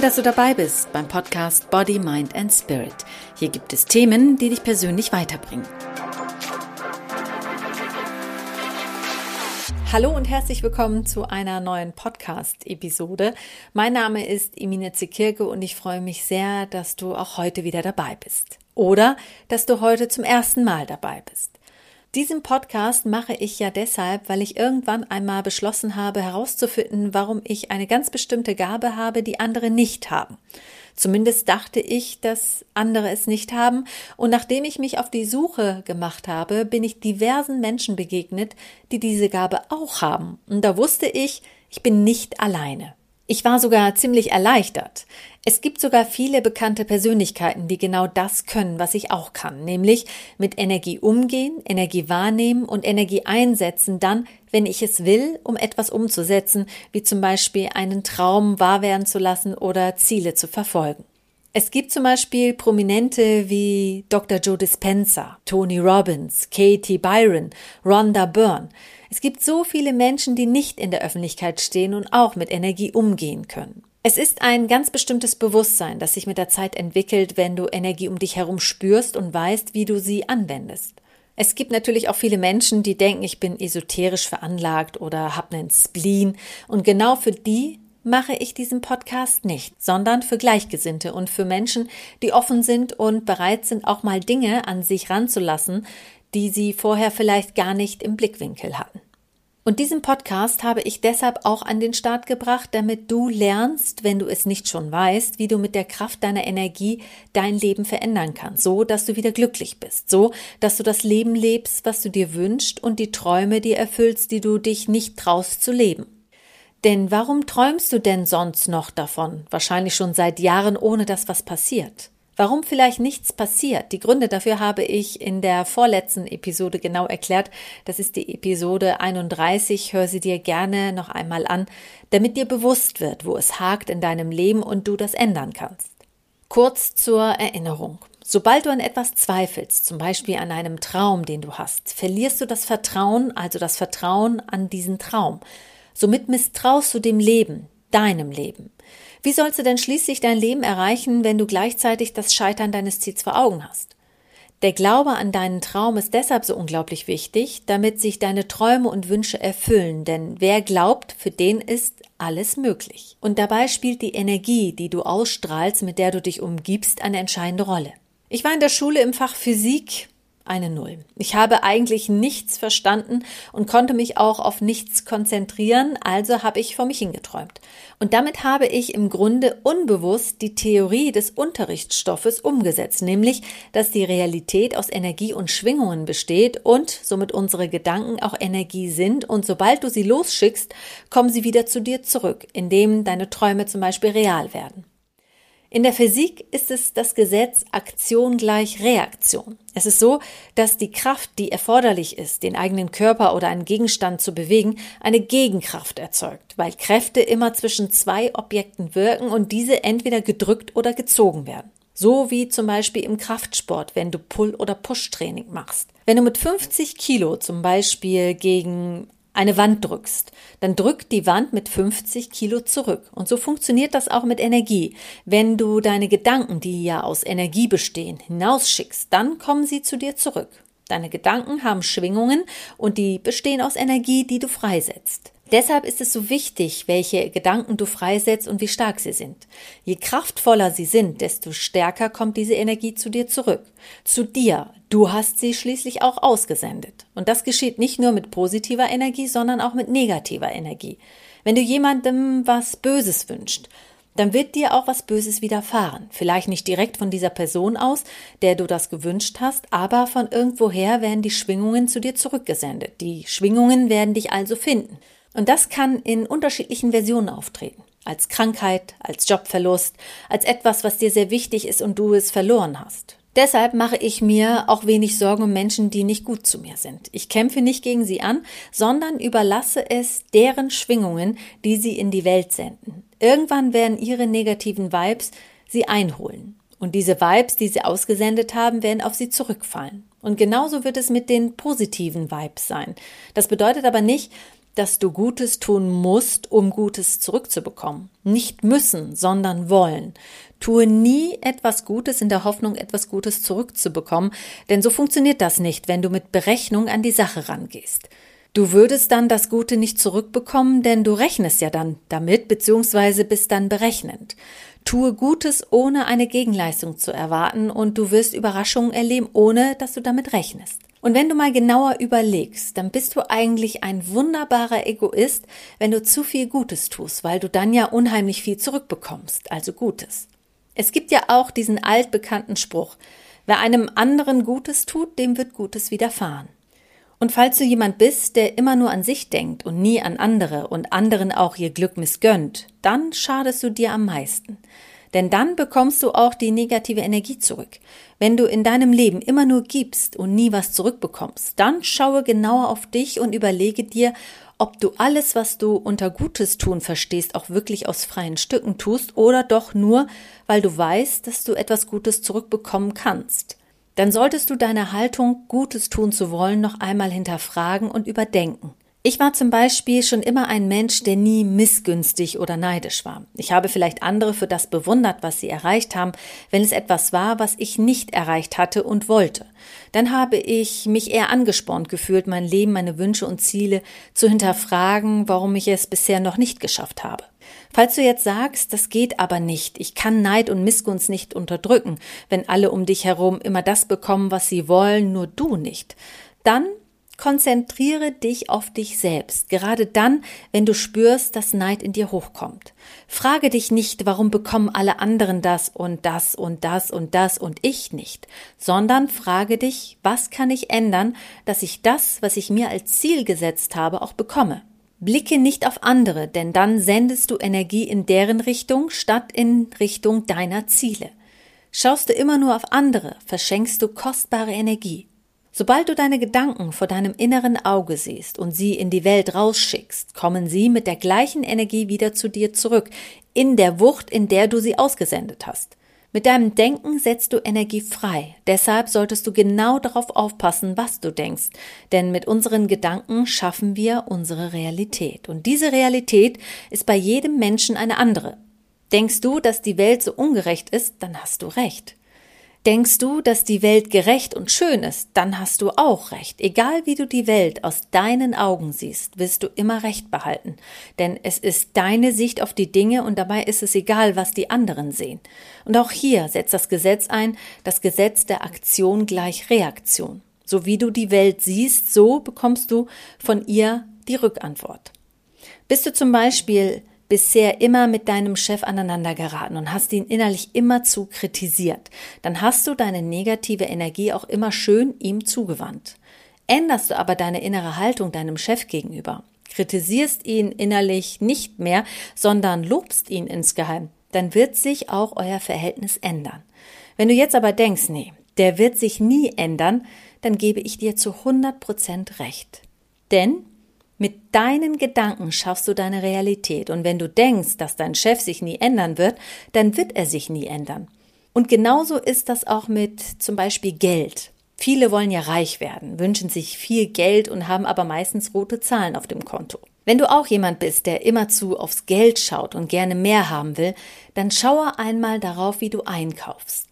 Toll, dass du dabei bist beim Podcast Body, Mind and Spirit. Hier gibt es Themen, die dich persönlich weiterbringen. Hallo und herzlich willkommen zu einer neuen Podcast-Episode. Mein Name ist Emine Zekirke und ich freue mich sehr, dass du auch heute wieder dabei bist. Oder dass du heute zum ersten Mal dabei bist. Diesen Podcast mache ich ja deshalb, weil ich irgendwann einmal beschlossen habe herauszufinden, warum ich eine ganz bestimmte Gabe habe, die andere nicht haben. Zumindest dachte ich, dass andere es nicht haben, und nachdem ich mich auf die Suche gemacht habe, bin ich diversen Menschen begegnet, die diese Gabe auch haben. Und da wusste ich, ich bin nicht alleine. Ich war sogar ziemlich erleichtert. Es gibt sogar viele bekannte Persönlichkeiten, die genau das können, was ich auch kann, nämlich mit Energie umgehen, Energie wahrnehmen und Energie einsetzen, dann, wenn ich es will, um etwas umzusetzen, wie zum Beispiel einen Traum wahr werden zu lassen oder Ziele zu verfolgen. Es gibt zum Beispiel Prominente wie Dr. Joe Dispenza, Tony Robbins, Katie Byron, Rhonda Byrne. Es gibt so viele Menschen, die nicht in der Öffentlichkeit stehen und auch mit Energie umgehen können. Es ist ein ganz bestimmtes Bewusstsein, das sich mit der Zeit entwickelt, wenn du Energie um dich herum spürst und weißt, wie du sie anwendest. Es gibt natürlich auch viele Menschen, die denken, ich bin esoterisch veranlagt oder habe einen Spleen und genau für die mache ich diesen Podcast nicht, sondern für Gleichgesinnte und für Menschen, die offen sind und bereit sind, auch mal Dinge an sich ranzulassen, die sie vorher vielleicht gar nicht im Blickwinkel hatten. Und diesen Podcast habe ich deshalb auch an den Start gebracht, damit du lernst, wenn du es nicht schon weißt, wie du mit der Kraft deiner Energie dein Leben verändern kannst, so dass du wieder glücklich bist, so dass du das Leben lebst, was du dir wünschst und die Träume dir erfüllst, die du dich nicht traust zu leben. Denn warum träumst du denn sonst noch davon? Wahrscheinlich schon seit Jahren, ohne dass was passiert. Warum vielleicht nichts passiert? Die Gründe dafür habe ich in der vorletzten Episode genau erklärt. Das ist die Episode 31. Hör sie dir gerne noch einmal an, damit dir bewusst wird, wo es hakt in deinem Leben und du das ändern kannst. Kurz zur Erinnerung. Sobald du an etwas zweifelst, zum Beispiel an einem Traum, den du hast, verlierst du das Vertrauen, also das Vertrauen an diesen Traum. Somit misstraust du dem Leben, deinem Leben. Wie sollst du denn schließlich dein Leben erreichen, wenn du gleichzeitig das Scheitern deines Ziels vor Augen hast? Der Glaube an deinen Traum ist deshalb so unglaublich wichtig, damit sich deine Träume und Wünsche erfüllen, denn wer glaubt, für den ist alles möglich. Und dabei spielt die Energie, die du ausstrahlst, mit der du dich umgibst, eine entscheidende Rolle. Ich war in der Schule im Fach Physik eine Null. Ich habe eigentlich nichts verstanden und konnte mich auch auf nichts konzentrieren, also habe ich vor mich hingeträumt. Und damit habe ich im Grunde unbewusst die Theorie des Unterrichtsstoffes umgesetzt, nämlich, dass die Realität aus Energie und Schwingungen besteht und somit unsere Gedanken auch Energie sind und sobald du sie losschickst, kommen sie wieder zu dir zurück, indem deine Träume zum Beispiel real werden. In der Physik ist es das Gesetz Aktion gleich Reaktion. Es ist so, dass die Kraft, die erforderlich ist, den eigenen Körper oder einen Gegenstand zu bewegen, eine Gegenkraft erzeugt, weil Kräfte immer zwischen zwei Objekten wirken und diese entweder gedrückt oder gezogen werden. So wie zum Beispiel im Kraftsport, wenn du Pull- oder Push-Training machst. Wenn du mit 50 Kilo zum Beispiel gegen eine Wand drückst, dann drückt die Wand mit 50 Kilo zurück. Und so funktioniert das auch mit Energie. Wenn du deine Gedanken, die ja aus Energie bestehen, hinausschickst, dann kommen sie zu dir zurück. Deine Gedanken haben Schwingungen und die bestehen aus Energie, die du freisetzt. Deshalb ist es so wichtig, welche Gedanken du freisetzt und wie stark sie sind. Je kraftvoller sie sind, desto stärker kommt diese Energie zu dir zurück. Zu dir. Du hast sie schließlich auch ausgesendet. Und das geschieht nicht nur mit positiver Energie, sondern auch mit negativer Energie. Wenn du jemandem was Böses wünschst, dann wird dir auch was Böses widerfahren. Vielleicht nicht direkt von dieser Person aus, der du das gewünscht hast, aber von irgendwoher werden die Schwingungen zu dir zurückgesendet. Die Schwingungen werden dich also finden. Und das kann in unterschiedlichen Versionen auftreten. Als Krankheit, als Jobverlust, als etwas, was dir sehr wichtig ist und du es verloren hast. Deshalb mache ich mir auch wenig Sorgen um Menschen, die nicht gut zu mir sind. Ich kämpfe nicht gegen sie an, sondern überlasse es deren Schwingungen, die sie in die Welt senden. Irgendwann werden ihre negativen Vibes sie einholen. Und diese Vibes, die sie ausgesendet haben, werden auf sie zurückfallen. Und genauso wird es mit den positiven Vibes sein. Das bedeutet aber nicht, dass du Gutes tun musst, um Gutes zurückzubekommen. Nicht müssen, sondern wollen. Tue nie etwas Gutes in der Hoffnung, etwas Gutes zurückzubekommen, denn so funktioniert das nicht, wenn du mit Berechnung an die Sache rangehst. Du würdest dann das Gute nicht zurückbekommen, denn du rechnest ja dann damit, beziehungsweise bist dann berechnend. Tue Gutes, ohne eine Gegenleistung zu erwarten, und du wirst Überraschungen erleben, ohne dass du damit rechnest. Und wenn du mal genauer überlegst, dann bist du eigentlich ein wunderbarer Egoist, wenn du zu viel Gutes tust, weil du dann ja unheimlich viel zurückbekommst, also Gutes. Es gibt ja auch diesen altbekannten Spruch, wer einem anderen Gutes tut, dem wird Gutes widerfahren. Und falls du jemand bist, der immer nur an sich denkt und nie an andere und anderen auch ihr Glück missgönnt, dann schadest du dir am meisten. Denn dann bekommst du auch die negative Energie zurück. Wenn du in deinem Leben immer nur gibst und nie was zurückbekommst, dann schaue genauer auf dich und überlege dir, ob du alles, was du unter Gutes tun verstehst, auch wirklich aus freien Stücken tust oder doch nur, weil du weißt, dass du etwas Gutes zurückbekommen kannst. Dann solltest du deine Haltung, Gutes tun zu wollen, noch einmal hinterfragen und überdenken. Ich war zum Beispiel schon immer ein Mensch, der nie missgünstig oder neidisch war. Ich habe vielleicht andere für das bewundert, was sie erreicht haben, wenn es etwas war, was ich nicht erreicht hatte und wollte. Dann habe ich mich eher angespornt gefühlt, mein Leben, meine Wünsche und Ziele zu hinterfragen, warum ich es bisher noch nicht geschafft habe. Falls du jetzt sagst, das geht aber nicht, ich kann Neid und Missgunst nicht unterdrücken, wenn alle um dich herum immer das bekommen, was sie wollen, nur du nicht, dann Konzentriere dich auf dich selbst, gerade dann, wenn du spürst, dass Neid in dir hochkommt. Frage dich nicht, warum bekommen alle anderen das und das und das und das und ich nicht, sondern frage dich, was kann ich ändern, dass ich das, was ich mir als Ziel gesetzt habe, auch bekomme. Blicke nicht auf andere, denn dann sendest du Energie in deren Richtung statt in Richtung deiner Ziele. Schaust du immer nur auf andere, verschenkst du kostbare Energie. Sobald du deine Gedanken vor deinem inneren Auge siehst und sie in die Welt rausschickst, kommen sie mit der gleichen Energie wieder zu dir zurück, in der Wucht, in der du sie ausgesendet hast. Mit deinem Denken setzt du Energie frei. Deshalb solltest du genau darauf aufpassen, was du denkst. Denn mit unseren Gedanken schaffen wir unsere Realität. Und diese Realität ist bei jedem Menschen eine andere. Denkst du, dass die Welt so ungerecht ist, dann hast du recht. Denkst du, dass die Welt gerecht und schön ist, dann hast du auch recht. Egal wie du die Welt aus deinen Augen siehst, wirst du immer recht behalten. Denn es ist deine Sicht auf die Dinge und dabei ist es egal, was die anderen sehen. Und auch hier setzt das Gesetz ein, das Gesetz der Aktion gleich Reaktion. So wie du die Welt siehst, so bekommst du von ihr die Rückantwort. Bist du zum Beispiel bisher immer mit deinem Chef aneinander geraten und hast ihn innerlich immer zu kritisiert, dann hast du deine negative Energie auch immer schön ihm zugewandt. Änderst du aber deine innere Haltung deinem Chef gegenüber, kritisierst ihn innerlich nicht mehr, sondern lobst ihn insgeheim, dann wird sich auch euer Verhältnis ändern. Wenn du jetzt aber denkst, nee, der wird sich nie ändern, dann gebe ich dir zu 100 Prozent recht. Denn mit deinen Gedanken schaffst du deine Realität. Und wenn du denkst, dass dein Chef sich nie ändern wird, dann wird er sich nie ändern. Und genauso ist das auch mit zum Beispiel Geld. Viele wollen ja reich werden, wünschen sich viel Geld und haben aber meistens rote Zahlen auf dem Konto. Wenn du auch jemand bist, der immerzu aufs Geld schaut und gerne mehr haben will, dann schaue einmal darauf, wie du einkaufst.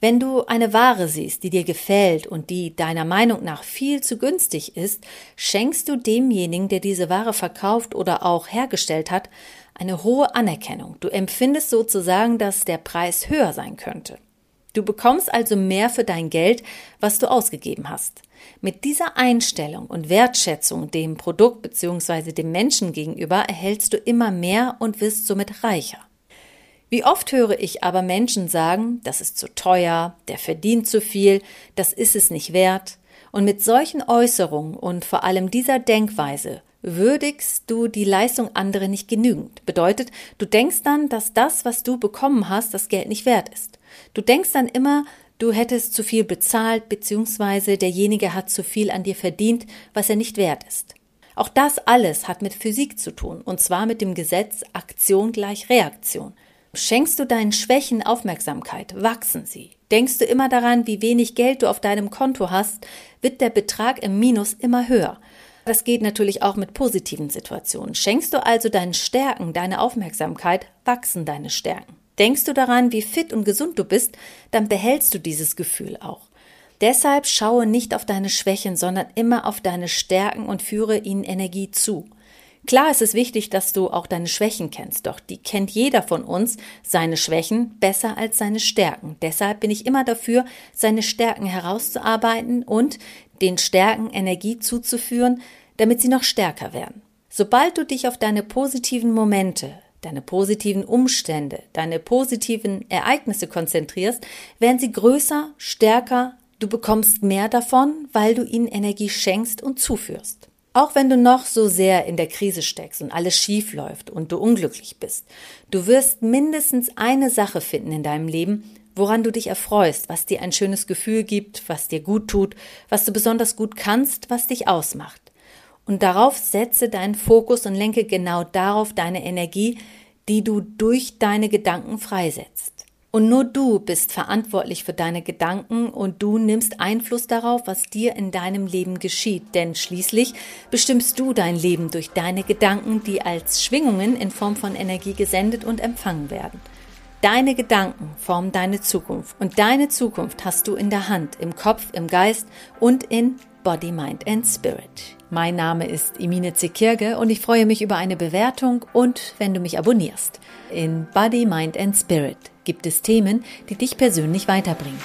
Wenn du eine Ware siehst, die dir gefällt und die deiner Meinung nach viel zu günstig ist, schenkst du demjenigen, der diese Ware verkauft oder auch hergestellt hat, eine hohe Anerkennung. Du empfindest sozusagen, dass der Preis höher sein könnte. Du bekommst also mehr für dein Geld, was du ausgegeben hast. Mit dieser Einstellung und Wertschätzung dem Produkt bzw. dem Menschen gegenüber erhältst du immer mehr und wirst somit reicher. Wie oft höre ich aber Menschen sagen, das ist zu teuer, der verdient zu viel, das ist es nicht wert. Und mit solchen Äußerungen und vor allem dieser Denkweise würdigst du die Leistung anderer nicht genügend. Bedeutet, du denkst dann, dass das, was du bekommen hast, das Geld nicht wert ist. Du denkst dann immer, du hättest zu viel bezahlt, beziehungsweise derjenige hat zu viel an dir verdient, was er nicht wert ist. Auch das alles hat mit Physik zu tun, und zwar mit dem Gesetz Aktion gleich Reaktion. Schenkst du deinen Schwächen Aufmerksamkeit, wachsen sie. Denkst du immer daran, wie wenig Geld du auf deinem Konto hast, wird der Betrag im Minus immer höher. Das geht natürlich auch mit positiven Situationen. Schenkst du also deinen Stärken deine Aufmerksamkeit, wachsen deine Stärken. Denkst du daran, wie fit und gesund du bist, dann behältst du dieses Gefühl auch. Deshalb schaue nicht auf deine Schwächen, sondern immer auf deine Stärken und führe ihnen Energie zu. Klar ist es wichtig, dass du auch deine Schwächen kennst, doch die kennt jeder von uns, seine Schwächen besser als seine Stärken. Deshalb bin ich immer dafür, seine Stärken herauszuarbeiten und den Stärken Energie zuzuführen, damit sie noch stärker werden. Sobald du dich auf deine positiven Momente, deine positiven Umstände, deine positiven Ereignisse konzentrierst, werden sie größer, stärker, du bekommst mehr davon, weil du ihnen Energie schenkst und zuführst. Auch wenn du noch so sehr in der Krise steckst und alles schief läuft und du unglücklich bist, du wirst mindestens eine Sache finden in deinem Leben, woran du dich erfreust, was dir ein schönes Gefühl gibt, was dir gut tut, was du besonders gut kannst, was dich ausmacht. Und darauf setze deinen Fokus und lenke genau darauf deine Energie, die du durch deine Gedanken freisetzt. Und nur du bist verantwortlich für deine Gedanken und du nimmst Einfluss darauf, was dir in deinem Leben geschieht. Denn schließlich bestimmst du dein Leben durch deine Gedanken, die als Schwingungen in Form von Energie gesendet und empfangen werden. Deine Gedanken formen deine Zukunft und deine Zukunft hast du in der Hand, im Kopf, im Geist und in Body, Mind and Spirit. Mein Name ist Emine Zekirge und ich freue mich über eine Bewertung und wenn du mich abonnierst. In Body, Mind and Spirit gibt es Themen, die dich persönlich weiterbringen.